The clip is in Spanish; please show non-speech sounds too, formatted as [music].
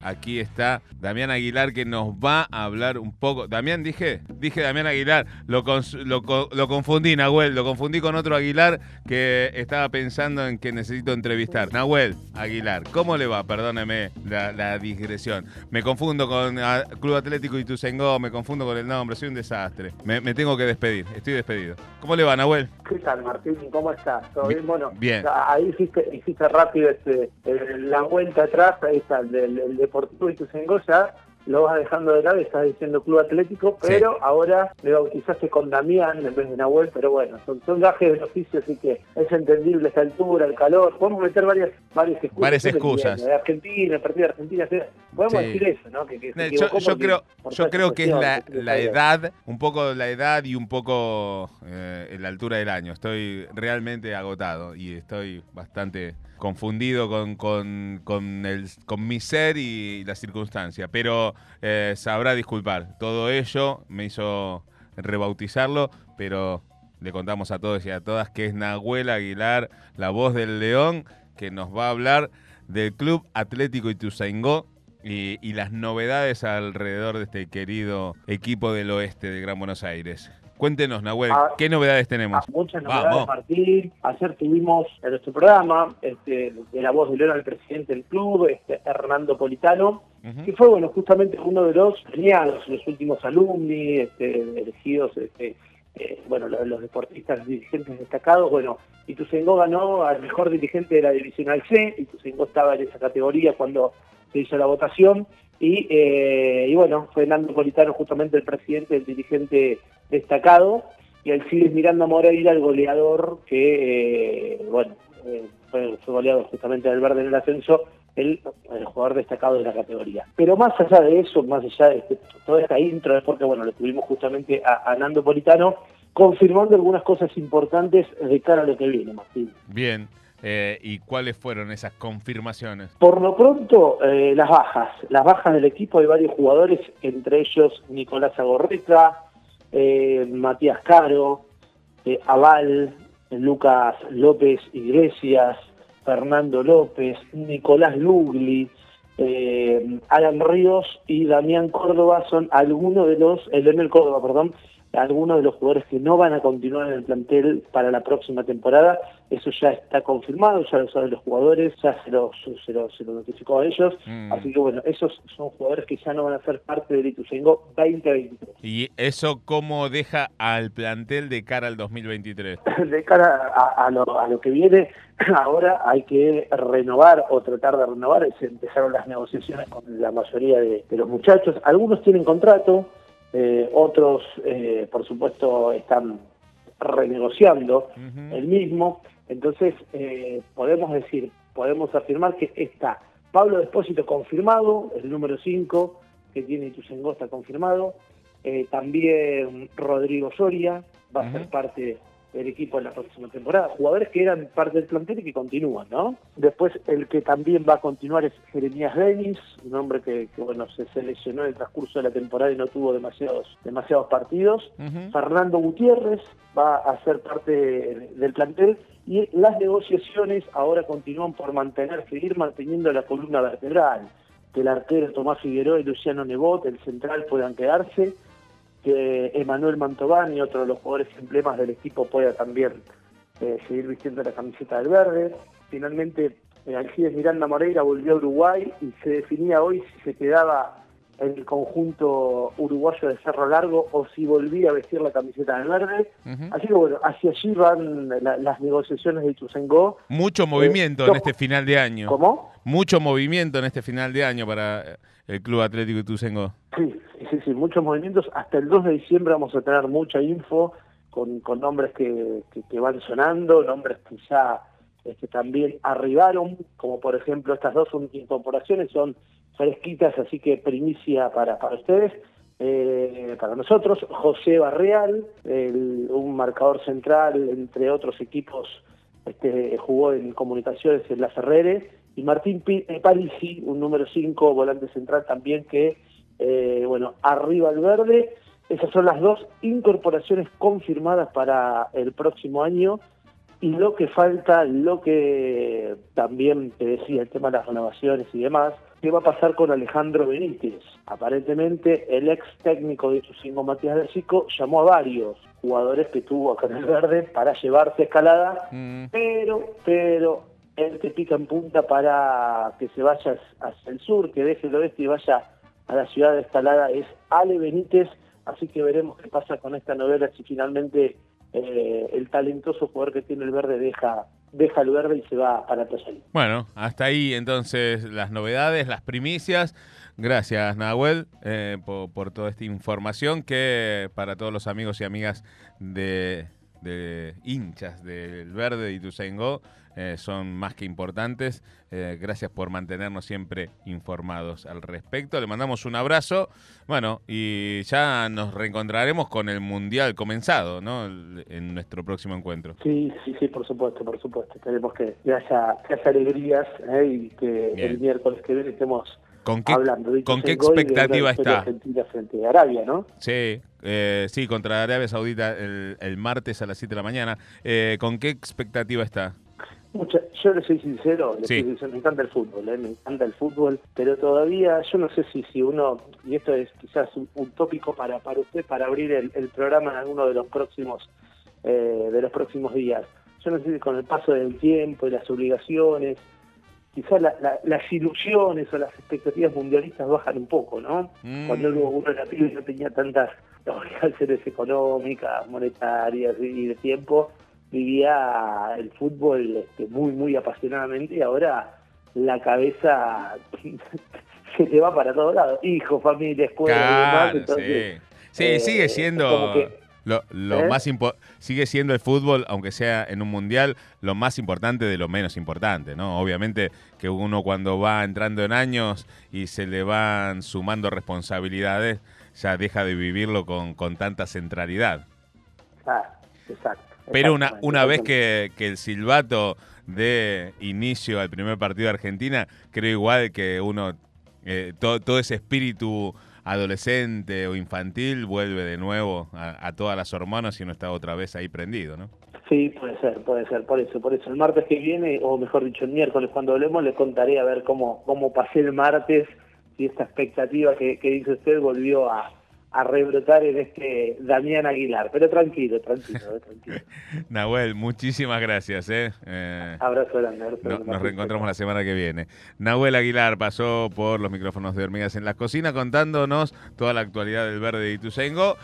Aquí está Damián Aguilar que nos va a hablar un poco. Damián, dije, dije Damián Aguilar, lo, lo, lo, confundí, Nahuel, lo confundí con otro Aguilar que estaba pensando en que necesito entrevistar. Nahuel Aguilar, ¿cómo le va? Perdóneme la, digresión. Me confundo con ah, Club Atlético Ituzaingó, me confundo con el nombre, soy un desastre. Me, tengo que despedir, estoy despedido. ¿Cómo le va, Nahuel? ¿Qué tal, Martín? ¿Cómo estás? ¿Todo bien? Bueno, bien. ahí hiciste, hiciste rápido este, la vuelta atrás, ahí está, el, el Deportivo Ituzaingó ya lo vas dejando de lado y estás diciendo Club Atlético, pero ahora me bautizaste con Damián en vez de Nahuel, pero bueno, son, son gajes del oficio, así que es entendible esta altura, el calor, podemos meter varias, varias excusas. Varias excusas. De Argentina, el partido de Argentina, podemos decir eso, ¿no? Que, yo, creo, yo creo que es la, la edad, un poco la edad y un poco eh, la altura del año. Estoy realmente agotado y estoy bastante confundido con, con, con, el, con mi ser y la circunstancia, pero eh, sabrá disculpar. Todo ello me hizo rebautizarlo, pero le contamos a todos y a todas que es Nahuel Aguilar, la voz del León, que nos va a hablar del Club Atlético Ituzaingó y, y las novedades alrededor de este querido equipo del oeste de Gran Buenos Aires. Cuéntenos, Nahuel, ah, ¿qué novedades tenemos? Ah, muchas novedades, Martín. Ayer tuvimos en nuestro programa este, de la voz de León al presidente del club, este, Hernando Politano, que fue, bueno, justamente uno de los premiados, los últimos alumni, este, elegidos, este, eh, bueno, los, deportistas dirigentes destacados. Bueno, Ituzaingó ganó al mejor dirigente de la Divisional C, Ituzaingó estaba en esa categoría cuando se hizo la votación. Y, eh, y bueno, Fernando Politano, justamente el presidente, el dirigente destacado, y Alcides Miranda Moreira, el goleador que, eh, bueno, eh, fue, goleado justamente del verde en el ascenso, el, jugador destacado de la categoría. Pero más allá de eso, más allá de este, toda esta intro, porque bueno, le tuvimos justamente a, a Nando Politano, confirmando algunas cosas importantes de cara a lo que viene, Martín. Bien. Eh, ¿Y cuáles fueron esas confirmaciones? Por lo pronto, eh, las bajas. Las bajas del equipo hay varios jugadores, entre ellos Nicolás Agorreta, eh, Matías Caro, Aval, Lucas López Iglesias, Fernando López, Nicolás Lugli, Alan Ríos y Damián Córdoba son algunos de los, el Leonel Córdoba, perdón, algunos de los jugadores que no van a continuar en el plantel para la próxima temporada. Eso ya está confirmado, ya lo saben los jugadores, ya se lo, se lo, se lo notificó a ellos. Mm. Así que bueno, esos son jugadores que ya no van a ser parte del Ituzaingó 2023. ¿Y eso cómo deja al plantel de cara al 2023? [laughs] de cara a, lo, a lo que viene, [clears throat] ahora hay que renovar o tratar de renovar. Se empezaron las negociaciones con la mayoría de los muchachos. Algunos tienen contrato, eh, otros, eh, por supuesto, están renegociando el mismo. Entonces, eh, podemos decir, podemos afirmar que está Pablo Despósito confirmado, el número 5 que tiene Ituzaingó está confirmado. también Rodrigo Soria va a ser parte el equipo en la próxima temporada. Jugadores que eran parte del plantel y que continúan, ¿no? Después el que también va a continuar es Jeremías Denis, un hombre que, bueno se seleccionó en el transcurso de la temporada y no tuvo demasiados, demasiados partidos. Fernando Gutiérrez va a ser parte del plantel y las negociaciones ahora continúan por mantener, seguir manteniendo la columna vertebral. Que el arquero Tomás Figueroa y Luciano Nebot, el central, puedan quedarse que Emanuel Mantovani, otro de los jugadores emblemas del equipo, pueda también eh, seguir vistiendo la camiseta del verde. Finalmente, eh, Alcides Miranda Moreira volvió a Uruguay y se definía hoy si se quedaba en el conjunto uruguayo de Cerro Largo o si volvía a vestir la camiseta del verde. Así que bueno, hacia allí van las negociaciones de Ituzaingó. Mucho movimiento en este final de año. ¿Cómo? Mucho movimiento en este final de año para el Club Atlético Ituzaingó. Sí, sí, sí, muchos movimientos. Hasta el 2 de diciembre vamos a tener mucha info con, nombres que, que, van sonando, nombres que ya este, también arribaron, como por ejemplo estas dos incorporaciones son fresquitas, así que primicia para, para ustedes. Eh, para nosotros, José Barreal, un marcador central, entre otros equipos, este, jugó en comunicaciones en la Ferrere, y Martín Parisi, un número 5, volante central también, que eh, bueno, arriba el verde. Esas son las dos incorporaciones confirmadas para el próximo año. Y lo que falta, lo que también te decía, el tema de las renovaciones y demás, qué va a pasar con Alejandro Benítez. Aparentemente, el ex técnico de Ituzaingó, Matías del Chico, llamó a varios jugadores que tuvo acá en el verde para llevarse escalada, mm. pero, pero, el que pica en punta para que se vaya hacia el sur, que deje el oeste y vaya a la ciudad de Escalada es Ale Benítez, así que veremos qué pasa con esta novela si finalmente eh, el talentoso jugador que tiene el verde deja deja el verde y se va para Tosalí. Bueno, hasta ahí entonces las novedades, las primicias. Gracias, Nahuel, eh, por, toda esta información que para todos los amigos y amigas de, hinchas del Verde y Ituzaingó eh, son más que importantes. Eh, gracias por mantenernos siempre informados al respecto. Le mandamos un abrazo. Bueno, y ya nos reencontraremos con el Mundial comenzado, ¿no? En nuestro próximo encuentro. Sí, sí, sí, por supuesto, por supuesto. Esperemos que, haya, alegrías ¿eh? y que el miércoles que viene estemos ¿Con qué, ¿con qué expectativa está? Argentina frente a Arabia, ¿no? Sí, sí, contra Arabia Saudita el, martes a las 7 de la mañana. ¿Con qué expectativa está? yo le soy sincero, me encanta el fútbol, ¿eh? me encanta el fútbol, pero todavía yo no sé si, si uno, y esto es quizás un, tópico para, para usted, para abrir el, programa en alguno de los próximos eh, de los próximos días. Yo no sé si con el paso del tiempo y las obligaciones, quizás las ilusiones o las expectativas mundialistas bajan un poco, ¿no? Mm. Cuando uno era pibe no tenía tantas obligaciones [laughs] económicas, monetarias y de tiempo, vivía el fútbol este, muy, muy apasionadamente y ahora la cabeza [laughs] se te va para todos lados. Hijo, familia, escuela y demás. sí, eh, sigue siendo... lo, ¿eh? más sigue siendo el fútbol, aunque sea en un mundial, lo más importante de lo menos importante, ¿no? Obviamente que uno cuando va entrando en años y se le van sumando responsabilidades, ya deja de vivirlo con, con tanta centralidad. Ah, exacto. Pero una, una vez que, el silbato dé inicio al primer partido de Argentina, creo igual que uno, eh, todo, ese espíritu adolescente o infantil vuelve de nuevo a, todas las hormonas y uno está otra vez ahí prendido, ¿no? Sí, puede ser, puede ser, por eso, por eso. El martes que viene, o mejor dicho, el miércoles cuando hablemos, le contaré a ver cómo, cómo pasé el martes y esta expectativa que dice usted volvió a, a rebrotar en este Damián Aguilar. Pero tranquilo, tranquilo, [laughs] tranquilo. Nahuel, muchísimas gracias. Eh. eh Abrazo grande. nos reencontramos la semana que viene. Nahuel Aguilar pasó por los micrófonos de Hormigas en la cocina contándonos toda la actualidad del verde de Ituzaingó.